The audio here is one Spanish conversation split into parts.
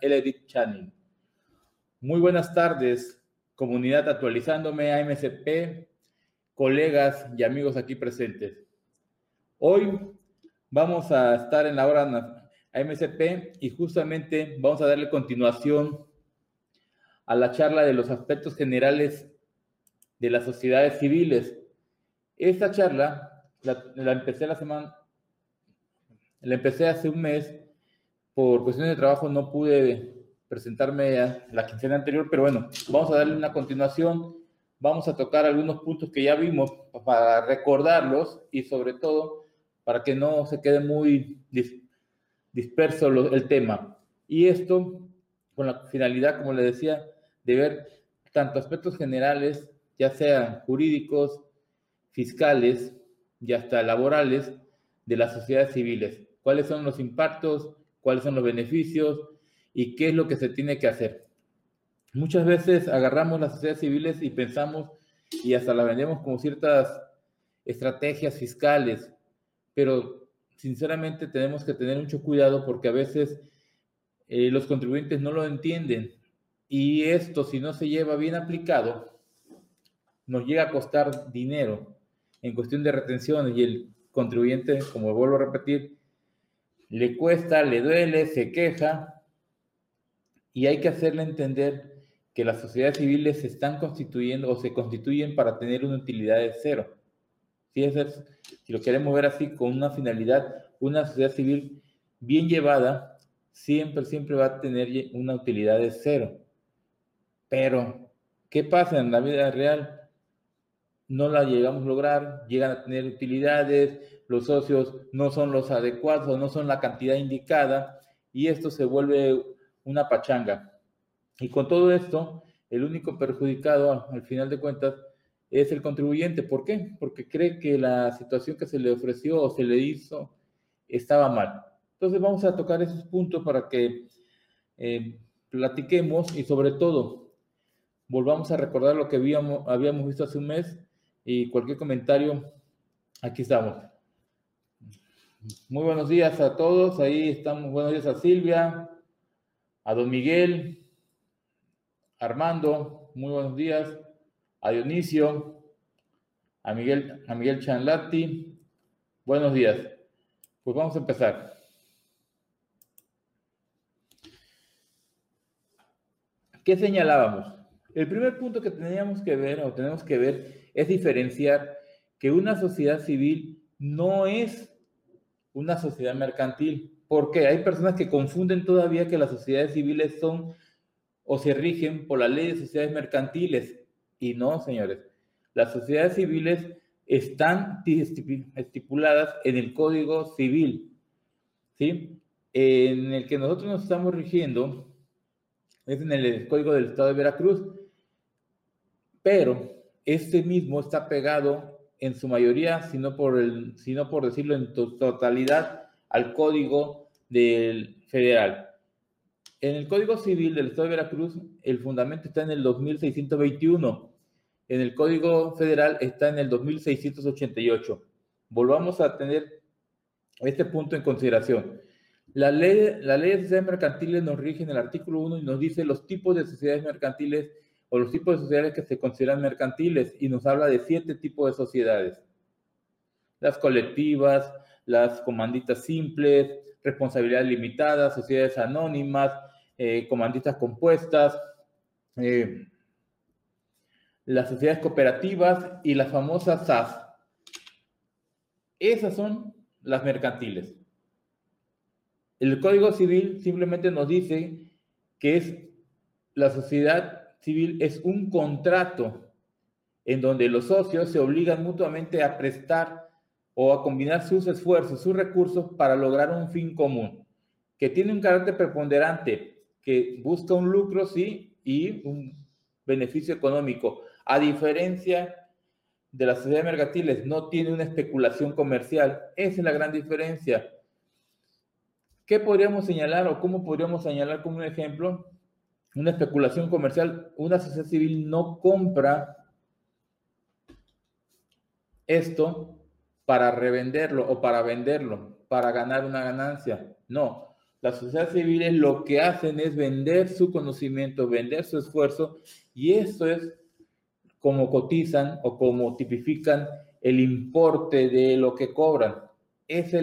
Eledic Channing. Muy buenas tardes, comunidad actualizándome a MSP, colegas y amigos aquí presentes. Hoy vamos a estar en la hora a MSP y justamente vamos a darle continuación a la charla de los aspectos generales de las sociedades civiles. Esta charla la, la empecé la semana, la empecé hace un mes. Por cuestiones de trabajo no pude presentarme a la quincena anterior, pero bueno, vamos a darle una continuación. Vamos a tocar algunos puntos que ya vimos para recordarlos y sobre todo para que no se quede muy disperso el tema. Y esto con la finalidad, como le decía, de ver tanto aspectos generales, ya sean jurídicos, fiscales y hasta laborales de las sociedades civiles. ¿Cuáles son los impactos? ¿Cuáles son los beneficios? ¿Y qué es lo que se tiene que hacer? Muchas veces agarramos las sociedades civiles y pensamos y hasta la vendemos como ciertas estrategias fiscales, pero sinceramente tenemos que tener mucho cuidado porque a veces eh, los contribuyentes no lo entienden y esto si no se lleva bien aplicado nos llega a costar dinero en cuestión de retención y el contribuyente, como vuelvo a repetir, le cuesta, le duele, se queja y hay que hacerle entender que las sociedades civiles se están constituyendo o se constituyen para tener una utilidad de cero. Si, es, si lo queremos ver así, con una finalidad, una sociedad civil bien llevada, siempre, siempre va a tener una utilidad de cero. Pero, ¿qué pasa en la vida real? No la llegamos a lograr, llegan a tener utilidades, los socios no son los adecuados o no son la cantidad indicada y esto se vuelve una pachanga. Y con todo esto, el único perjudicado al final de cuentas es el contribuyente. ¿Por qué? Porque cree que la situación que se le ofreció o se le hizo estaba mal. Entonces vamos a tocar esos puntos para que eh, platiquemos y sobre todo volvamos a recordar lo que habíamos, habíamos visto hace un mes y cualquier comentario, aquí estamos. Muy buenos días a todos, ahí estamos, buenos días a Silvia, a don Miguel, Armando, muy buenos días, a Dionisio, a Miguel, a Miguel Chanlati, buenos días. Pues vamos a empezar. ¿Qué señalábamos? El primer punto que teníamos que ver o tenemos que ver es diferenciar que una sociedad civil no es una sociedad mercantil. Porque hay personas que confunden todavía que las sociedades civiles son o se rigen por la ley de sociedades mercantiles. Y no, señores. Las sociedades civiles están estipuladas en el Código Civil, ¿sí? En el que nosotros nos estamos rigiendo es en el Código del Estado de Veracruz, pero este mismo está pegado en su mayoría, si no por, el, sino por decirlo en totalidad, al Código del Federal. En el Código Civil del Estado de Veracruz, el fundamento está en el 2621. En el Código Federal está en el 2688. Volvamos a tener este punto en consideración. La ley, la ley de sociedades mercantiles nos rige en el artículo 1 y nos dice los tipos de sociedades mercantiles o los tipos de sociedades que se consideran mercantiles y nos habla de siete tipos de sociedades. Las colectivas, las comanditas simples, responsabilidad limitada, sociedades anónimas, eh, comanditas compuestas, eh, las sociedades cooperativas y las famosas SAS. Esas son las mercantiles. El Código Civil simplemente nos dice que es la sociedad civil es un contrato en donde los socios se obligan mutuamente a prestar o a combinar sus esfuerzos, sus recursos para lograr un fin común, que tiene un carácter preponderante, que busca un lucro, sí, y un beneficio económico. A diferencia de las sociedades mercantiles, no tiene una especulación comercial. Esa es la gran diferencia. ¿Qué podríamos señalar o cómo podríamos señalar como un ejemplo? Una especulación comercial, una sociedad civil no compra esto para revenderlo o para venderlo, para ganar una ganancia. No, Las sociedades civiles lo que hacen es vender su conocimiento, vender su esfuerzo, y eso es como cotizan o como tipifican el importe de lo que cobran. Es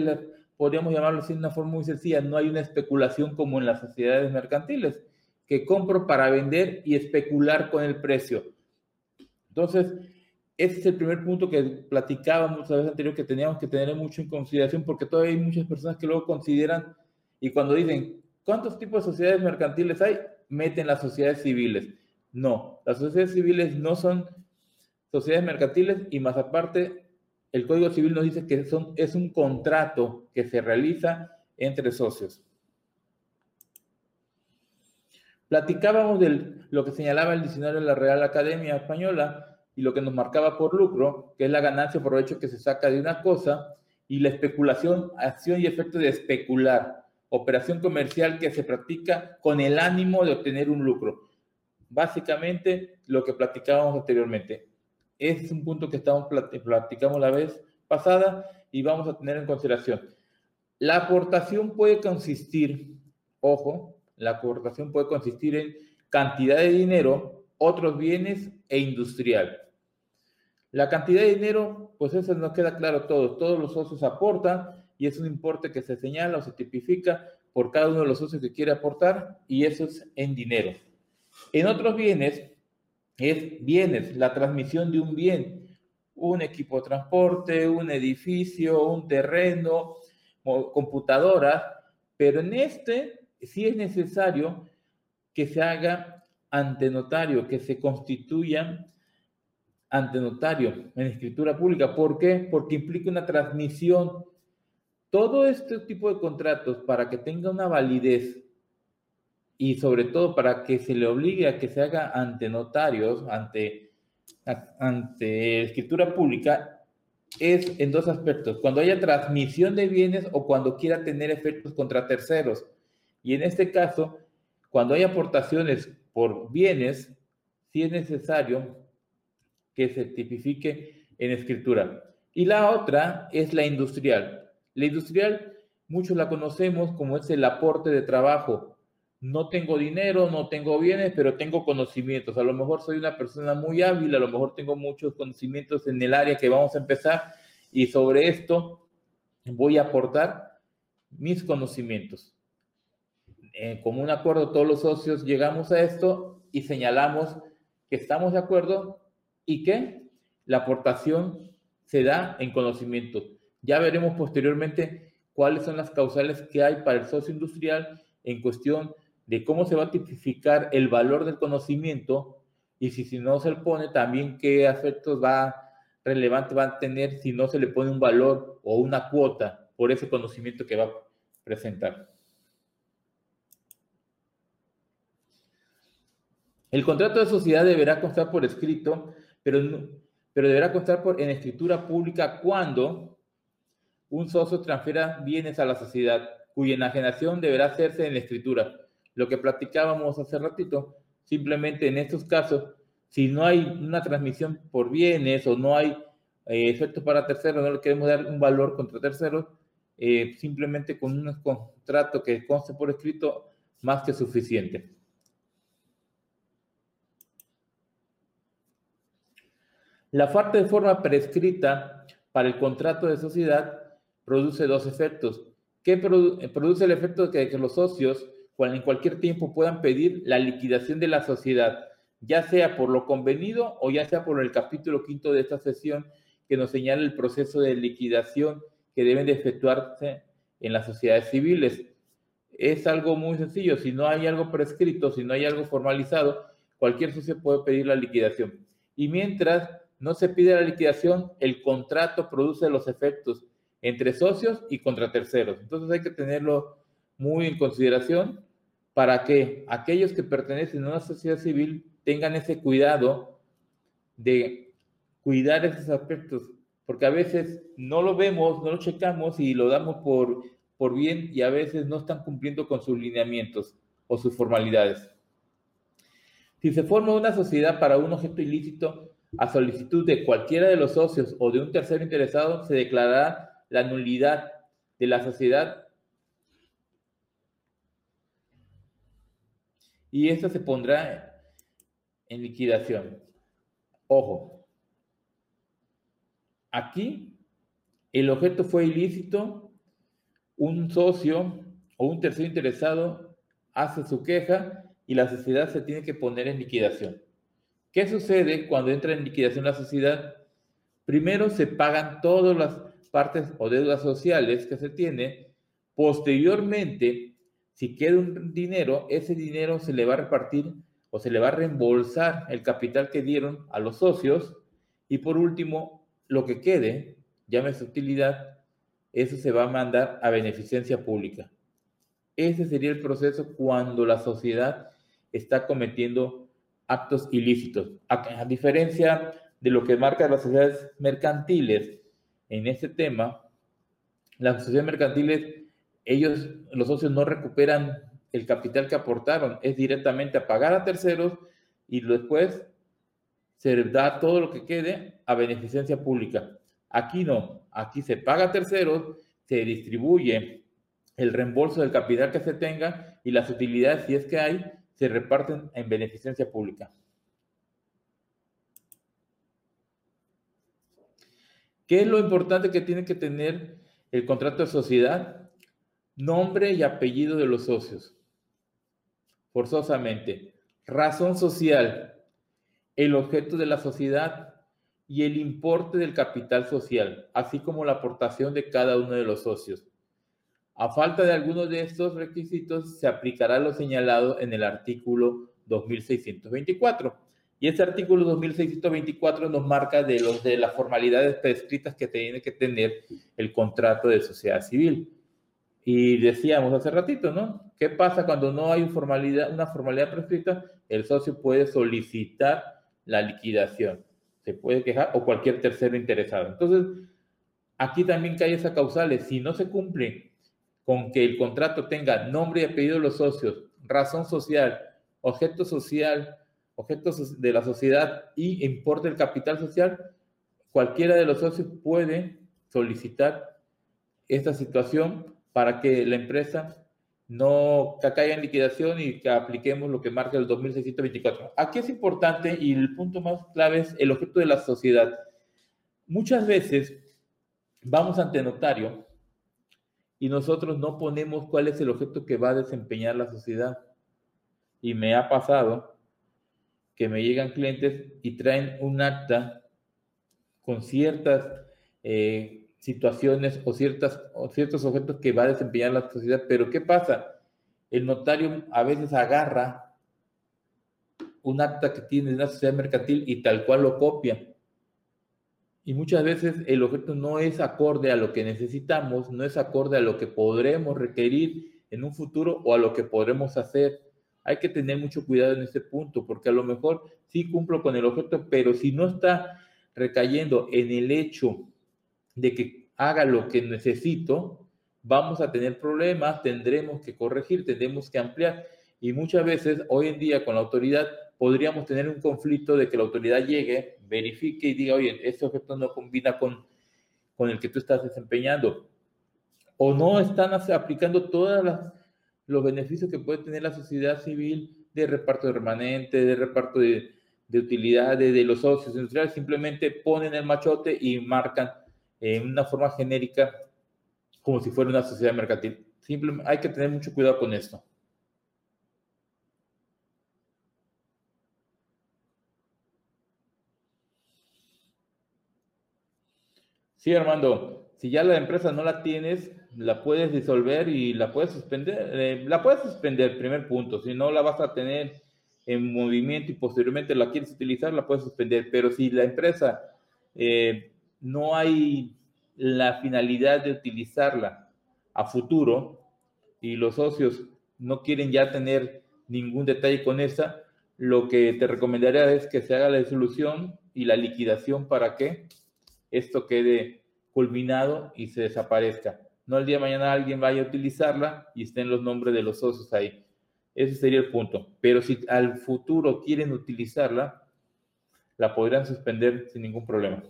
podríamos llamarlo así de una forma muy sencilla, no hay una especulación como en las sociedades mercantiles, que compro para vender y especular con el precio. Entonces, ese es el primer punto que platicábamos la vez anterior que teníamos que tener mucho en consideración porque todavía hay muchas personas que luego consideran y cuando dicen, ¿cuántos tipos de sociedades mercantiles hay? Meten las sociedades civiles. No, las sociedades civiles no son sociedades mercantiles y más aparte, el Código Civil nos dice que son, es un contrato que se realiza entre socios. Platicábamos de lo que señalaba el diccionario de la Real Academia Española, y lo que nos marcaba por lucro, que es la ganancia por hecho que se saca de una cosa, y la especulación, acción y efecto de especular, operación comercial que se practica con el ánimo de obtener un lucro. Básicamente lo que platicábamos anteriormente. Ese es un punto que estamos platicamos la vez pasada y vamos a tener en consideración. La aportación puede consistir, ojo, la aportación puede consistir en cantidad de dinero, otros bienes e industrial. La cantidad de dinero, pues eso nos queda claro todos. Todos los socios aportan y es un importe que se señala o se tipifica por cada uno de los socios que quiere aportar y eso es en dinero. En otros bienes, es bienes, la transmisión de un bien, un equipo de transporte, un edificio, un terreno, computadoras, pero en este sí es necesario que se haga ante notario, que se constituyan ante notario en escritura pública. ¿Por qué? Porque implica una transmisión. Todo este tipo de contratos, para que tenga una validez y sobre todo para que se le obligue a que se haga ante notarios, ante, ante escritura pública, es en dos aspectos. Cuando haya transmisión de bienes o cuando quiera tener efectos contra terceros. Y en este caso, cuando hay aportaciones por bienes, sí es necesario que se tipifique en escritura. Y la otra es la industrial. La industrial, muchos la conocemos como es el aporte de trabajo. No tengo dinero, no tengo bienes, pero tengo conocimientos. A lo mejor soy una persona muy hábil, a lo mejor tengo muchos conocimientos en el área que vamos a empezar y sobre esto voy a aportar mis conocimientos. En común acuerdo, todos los socios llegamos a esto y señalamos que estamos de acuerdo y que la aportación se da en conocimiento. Ya veremos posteriormente cuáles son las causales que hay para el socio industrial en cuestión de cómo se va a tipificar el valor del conocimiento y si, si no se le pone también qué aspectos va relevante va a tener si no se le pone un valor o una cuota por ese conocimiento que va a presentar. El contrato de sociedad deberá constar por escrito pero, deberá constar por, en escritura pública cuando un socio transfiera bienes a la sociedad, cuya enajenación deberá hacerse en la escritura. Lo que platicábamos hace ratito, simplemente en estos casos, si no hay una transmisión por bienes o no hay eh, efectos para terceros, no le queremos dar un valor contra terceros, eh, simplemente con un contrato que conste por escrito, más que suficiente. La falta de forma prescrita para el contrato de sociedad produce dos efectos. ¿Qué produce el efecto de que, los socios en cualquier tiempo puedan pedir la liquidación de la sociedad, ya sea por lo convenido o ya sea por el capítulo quinto de esta sesión que nos señala el proceso de liquidación que deben de efectuarse en las sociedades civiles. Es algo muy sencillo, si no hay algo prescrito, si no hay algo formalizado, cualquier socio puede pedir la liquidación. Y mientras no se pide la liquidación, el contrato produce los efectos entre socios y contra terceros. Entonces hay que tenerlo muy en consideración para que aquellos que pertenecen a una sociedad civil tengan ese cuidado de cuidar esos aspectos, porque a veces no lo vemos, no lo checamos y lo damos por, por bien y a veces no están cumpliendo con sus lineamientos o sus formalidades. Si se forma una sociedad para un objeto ilícito, a solicitud de cualquiera de los socios o de un tercero interesado, se declarará la nulidad de la sociedad y esta se pondrá en liquidación. Ojo, aquí el objeto fue ilícito, un socio o un tercero interesado hace su queja y la sociedad se tiene que poner en liquidación. ¿Qué sucede cuando entra en liquidación la sociedad? Primero se pagan todas las partes o deudas sociales que se tiene. Posteriormente, si queda un dinero, ese dinero se le va a repartir o se le va a reembolsar el capital que dieron a los socios. Y por último, lo que quede, llámese utilidad, eso se va a mandar a beneficencia pública. Ese sería el proceso cuando la sociedad está cometiendo actos ilícitos. A, diferencia de lo que marcan las sociedades mercantiles en este tema, las sociedades mercantiles, ellos, los socios no recuperan el capital que aportaron, es directamente a pagar a terceros y después se da todo lo que quede a beneficencia pública. Aquí no, aquí se paga a terceros, se distribuye el reembolso del capital que se tenga y las utilidades, si es que hay, se reparten en beneficencia pública. ¿Qué es lo importante que tiene que tener el contrato de sociedad? Nombre y apellido de los socios. Forzosamente. Razón social. El objeto de la sociedad y el importe del capital social, así como la aportación de cada uno de los socios. A falta de alguno de estos requisitos, se aplicará lo señalado en el artículo 2624. Y este artículo 2624 nos marca de, los, de las formalidades prescritas que tiene que tener el contrato de sociedad civil. Y decíamos hace ratito, ¿no? ¿Qué pasa cuando no hay una formalidad prescrita? El socio puede solicitar la liquidación, se puede quejar o cualquier tercero interesado. Entonces, aquí también cae esa causales. Si no se cumple con que el contrato tenga nombre y apellido de los socios, razón social, objeto social, objetos de la sociedad y importe del capital social, cualquiera de los socios puede solicitar esta situación para que la empresa no caiga en liquidación y que apliquemos lo que marca el 2624. Aquí es importante y el punto más clave es el objeto de la sociedad. Muchas veces vamos ante notario y nosotros no ponemos cuál es el objeto que va a desempeñar la sociedad. Y me ha pasado que me llegan clientes y traen un acta con ciertas eh, situaciones o, ciertas, o ciertos objetos que va a desempeñar la sociedad. Pero ¿qué pasa? El notario a veces agarra un acta que tiene una sociedad mercantil y tal cual lo copia y muchas veces el objeto no es acorde a lo que necesitamos, no es acorde a lo que podremos requerir en un futuro o a lo que podremos hacer. Hay que tener mucho cuidado en este punto, porque a lo mejor sí cumplo con el objeto, pero si no está recayendo en el hecho de que haga lo que necesito, vamos a tener problemas, tendremos que corregir, tendremos que ampliar. Y muchas veces hoy en día con la autoridad podríamos tener un conflicto de que la autoridad llegue, verifique y diga, oye, este objeto no combina con, con el que tú estás desempeñando. O no están aplicando todos los beneficios que puede tener la sociedad civil de reparto de remanente, de reparto de, de utilidades de los socios industriales, simplemente ponen el machote y marcan en una forma genérica como si fuera una sociedad mercantil. Simplemente hay que tener mucho cuidado con esto. Sí, Armando, si ya la empresa no la tienes, la puedes disolver y la puedes suspender. Eh, la puedes suspender, primer punto. Si no la vas a tener en movimiento y posteriormente la quieres utilizar, la puedes suspender. Pero si la empresa eh, no hay la finalidad de utilizarla a futuro y los socios no quieren ya tener ningún detalle con esa, lo que te recomendaría es que se haga la disolución y la liquidación para que esto quede culminado y se desaparezca. No el día de mañana alguien vaya a utilizarla y estén los nombres de los socios ahí. Ese sería el punto. Pero si al futuro quieren utilizarla, la podrán suspender sin ningún problema.